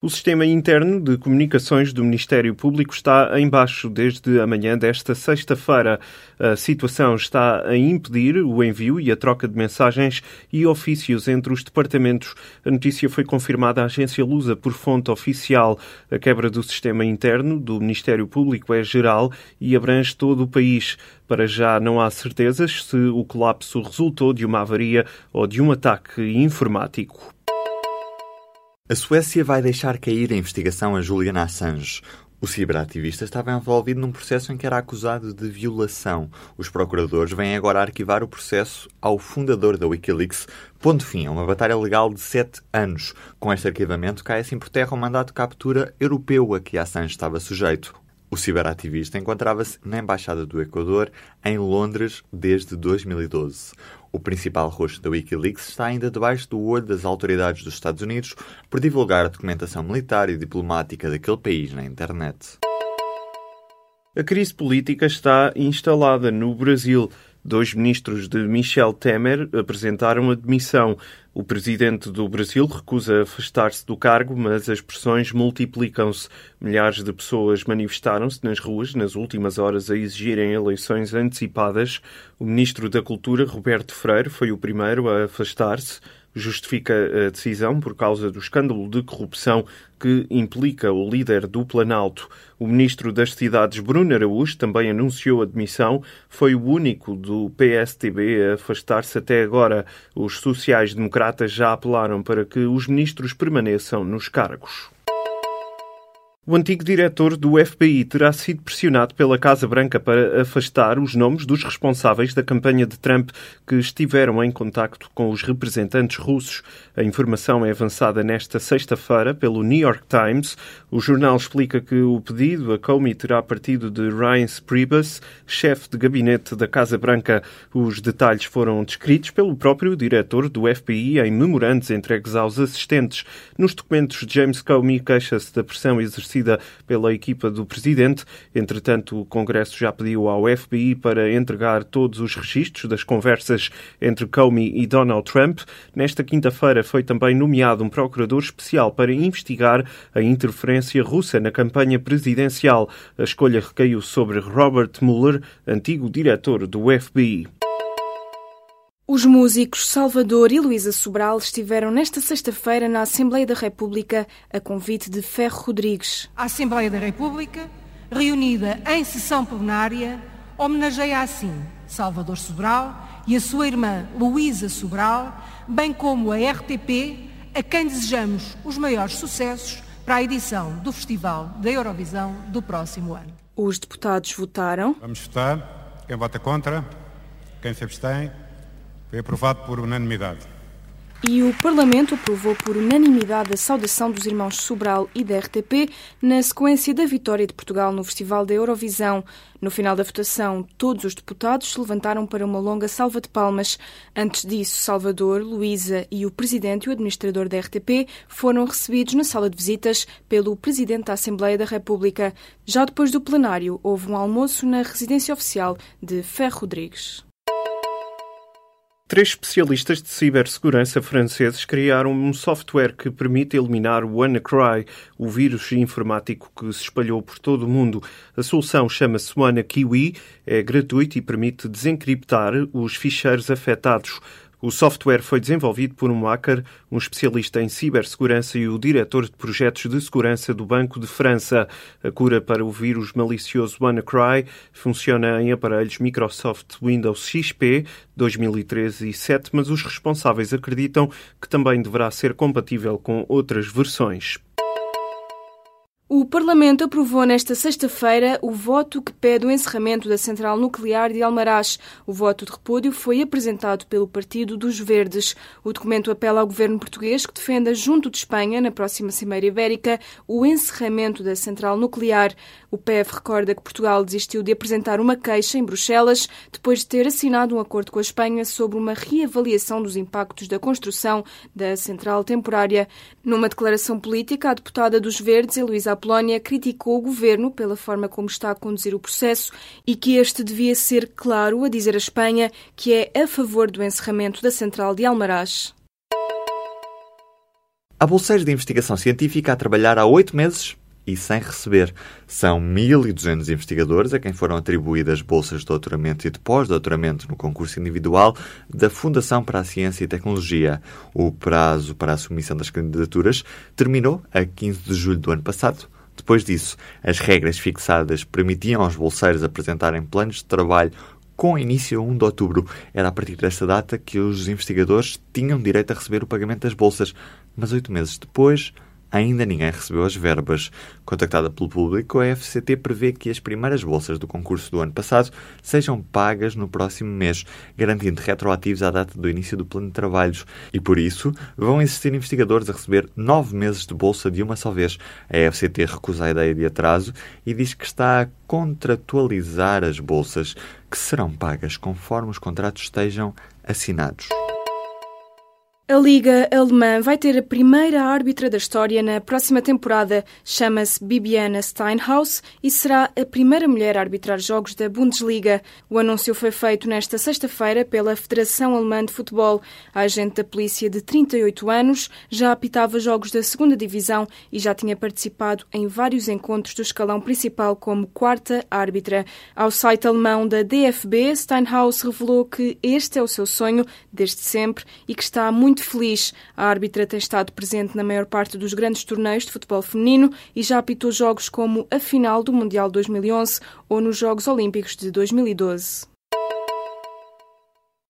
O sistema interno de comunicações do Ministério Público está em baixo desde a manhã desta sexta-feira. A situação está a impedir o envio e a troca de mensagens e ofícios entre os departamentos. A notícia foi confirmada à agência Lusa por fonte oficial. A quebra do sistema interno do Ministério Público é geral e abrange todo o país. Para já não há certezas se o colapso resultou de uma avaria ou de um ataque informático. A Suécia vai deixar cair a investigação a Julian Assange. O ciberativista estava envolvido num processo em que era acusado de violação. Os procuradores vêm agora arquivar o processo ao fundador da Wikileaks. Ponto fim a uma batalha legal de sete anos. Com este arquivamento, cai assim por terra o mandato de captura europeu a que Assange estava sujeito. O ciberativista encontrava-se na Embaixada do Equador, em Londres, desde 2012. O principal rosto da Wikileaks está ainda debaixo do olho das autoridades dos Estados Unidos por divulgar a documentação militar e diplomática daquele país na internet. A crise política está instalada no Brasil. Dois ministros de Michel Temer apresentaram admissão. O presidente do Brasil recusa afastar-se do cargo, mas as pressões multiplicam-se. Milhares de pessoas manifestaram-se nas ruas nas últimas horas a exigirem eleições antecipadas. O ministro da Cultura, Roberto Freire, foi o primeiro a afastar-se justifica a decisão por causa do escândalo de corrupção que implica o líder do Planalto. O ministro das Cidades, Bruno Araújo, também anunciou a demissão. Foi o único do PSTB a afastar-se até agora. Os sociais-democratas já apelaram para que os ministros permaneçam nos cargos. O antigo diretor do FBI terá sido pressionado pela Casa Branca para afastar os nomes dos responsáveis da campanha de Trump que estiveram em contacto com os representantes russos. A informação é avançada nesta sexta-feira pelo New York Times. O jornal explica que o pedido a Comey terá partido de Ryan Priebus, chefe de gabinete da Casa Branca. Os detalhes foram descritos pelo próprio diretor do FBI em memorandos entregues aos assistentes. Nos documentos, James Comey queixa-se da pressão exercida pela equipa do presidente. Entretanto, o Congresso já pediu ao FBI para entregar todos os registros das conversas entre Comey e Donald Trump. Nesta quinta-feira foi também nomeado um procurador especial para investigar a interferência russa na campanha presidencial. A escolha recaiu sobre Robert Mueller, antigo diretor do FBI. Os músicos Salvador e Luísa Sobral estiveram nesta sexta-feira na Assembleia da República a convite de Ferro Rodrigues. A Assembleia da República, reunida em sessão plenária, homenageia assim Salvador Sobral e a sua irmã Luísa Sobral, bem como a RTP, a quem desejamos os maiores sucessos para a edição do Festival da Eurovisão do próximo ano. Os deputados votaram. Vamos votar. Quem vota contra? Quem se abstém? Foi aprovado por unanimidade. E o Parlamento aprovou por unanimidade a saudação dos irmãos Sobral e da RTP na sequência da vitória de Portugal no Festival da Eurovisão. No final da votação, todos os deputados se levantaram para uma longa salva de palmas. Antes disso, Salvador, Luísa e o presidente e o administrador da RTP foram recebidos na sala de visitas pelo presidente da Assembleia da República. Já depois do plenário, houve um almoço na residência oficial de Ferro Rodrigues. Três especialistas de cibersegurança franceses criaram um software que permite eliminar o WannaCry, o vírus informático que se espalhou por todo o mundo. A solução chama-se WannaKiwi, é gratuita e permite desencriptar os ficheiros afetados. O software foi desenvolvido por um hacker, um especialista em cibersegurança e o diretor de projetos de segurança do Banco de França. A cura para o vírus malicioso WannaCry funciona em aparelhos Microsoft Windows XP 2013 e 7, mas os responsáveis acreditam que também deverá ser compatível com outras versões. O Parlamento aprovou nesta sexta-feira o voto que pede o encerramento da central nuclear de Almaraz. O voto de repúdio foi apresentado pelo Partido dos Verdes. O documento apela ao governo português que defenda, junto de Espanha, na próxima Cimeira Ibérica, o encerramento da central nuclear. O PEV recorda que Portugal desistiu de apresentar uma queixa em Bruxelas depois de ter assinado um acordo com a Espanha sobre uma reavaliação dos impactos da construção da central temporária. Numa declaração política, a deputada dos Verdes, Heloísa Polónia criticou o governo pela forma como está a conduzir o processo e que este devia ser claro a dizer à Espanha que é a favor do encerramento da central de Almaraz. Há bolseiros de investigação científica a trabalhar há oito meses e sem receber. São 1.200 investigadores a quem foram atribuídas bolsas de doutoramento e de pós-doutoramento no concurso individual da Fundação para a Ciência e Tecnologia. O prazo para a submissão das candidaturas terminou a 15 de julho do ano passado. Depois disso, as regras fixadas permitiam aos bolseiros apresentarem planos de trabalho com início a 1 de outubro. Era a partir desta data que os investigadores tinham direito a receber o pagamento das bolsas, mas oito meses depois ainda ninguém recebeu as verbas. Contactada pelo público, a FCT prevê que as primeiras bolsas do concurso do ano passado sejam pagas no próximo mês, garantindo retroativos à data do início do plano de trabalhos. E por isso, vão existir investigadores a receber nove meses de bolsa de uma só vez. A FCT recusa a ideia de atraso e diz que está a contratualizar as bolsas, que serão pagas conforme os contratos estejam assinados. A Liga Alemã vai ter a primeira árbitra da história na próxima temporada. Chama-se Bibiana Steinhaus e será a primeira mulher a arbitrar jogos da Bundesliga. O anúncio foi feito nesta sexta-feira pela Federação Alemã de Futebol. A agente da polícia de 38 anos já apitava jogos da segunda divisão e já tinha participado em vários encontros do escalão principal como quarta árbitra. Ao site alemão da DFB, Steinhaus revelou que este é o seu sonho desde sempre e que está muito muito feliz. A árbitra tem estado presente na maior parte dos grandes torneios de futebol feminino e já apitou jogos como a final do Mundial 2011 ou nos Jogos Olímpicos de 2012.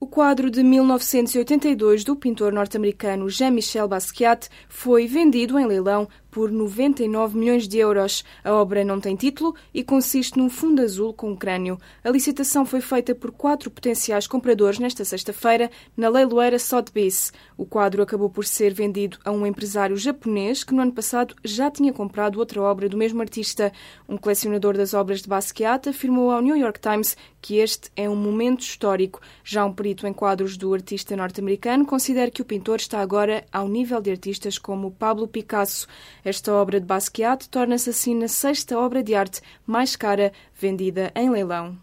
O quadro de 1982 do pintor norte-americano Jean-Michel Basquiat foi vendido em leilão por 99 milhões de euros. A obra não tem título e consiste num fundo azul com um crânio. A licitação foi feita por quatro potenciais compradores nesta sexta-feira na leiloeira Sotheby's. O quadro acabou por ser vendido a um empresário japonês que no ano passado já tinha comprado outra obra do mesmo artista. Um colecionador das obras de Basquiat afirmou ao New York Times que este é um momento histórico. Já um perito em quadros do artista norte-americano considera que o pintor está agora ao nível de artistas como Pablo Picasso. Esta obra de Basquiat torna-se assim na sexta obra de arte mais cara vendida em leilão.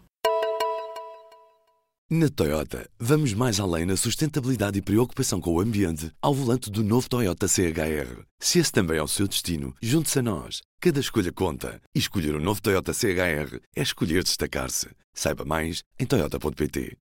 Na Toyota, vamos mais além na sustentabilidade e preocupação com o ambiente ao volante do novo Toyota CHR. Se esse também é o seu destino, junte-se a nós. Cada escolha conta. E escolher o um novo Toyota CHR é escolher destacar-se. Saiba mais em Toyota.pt.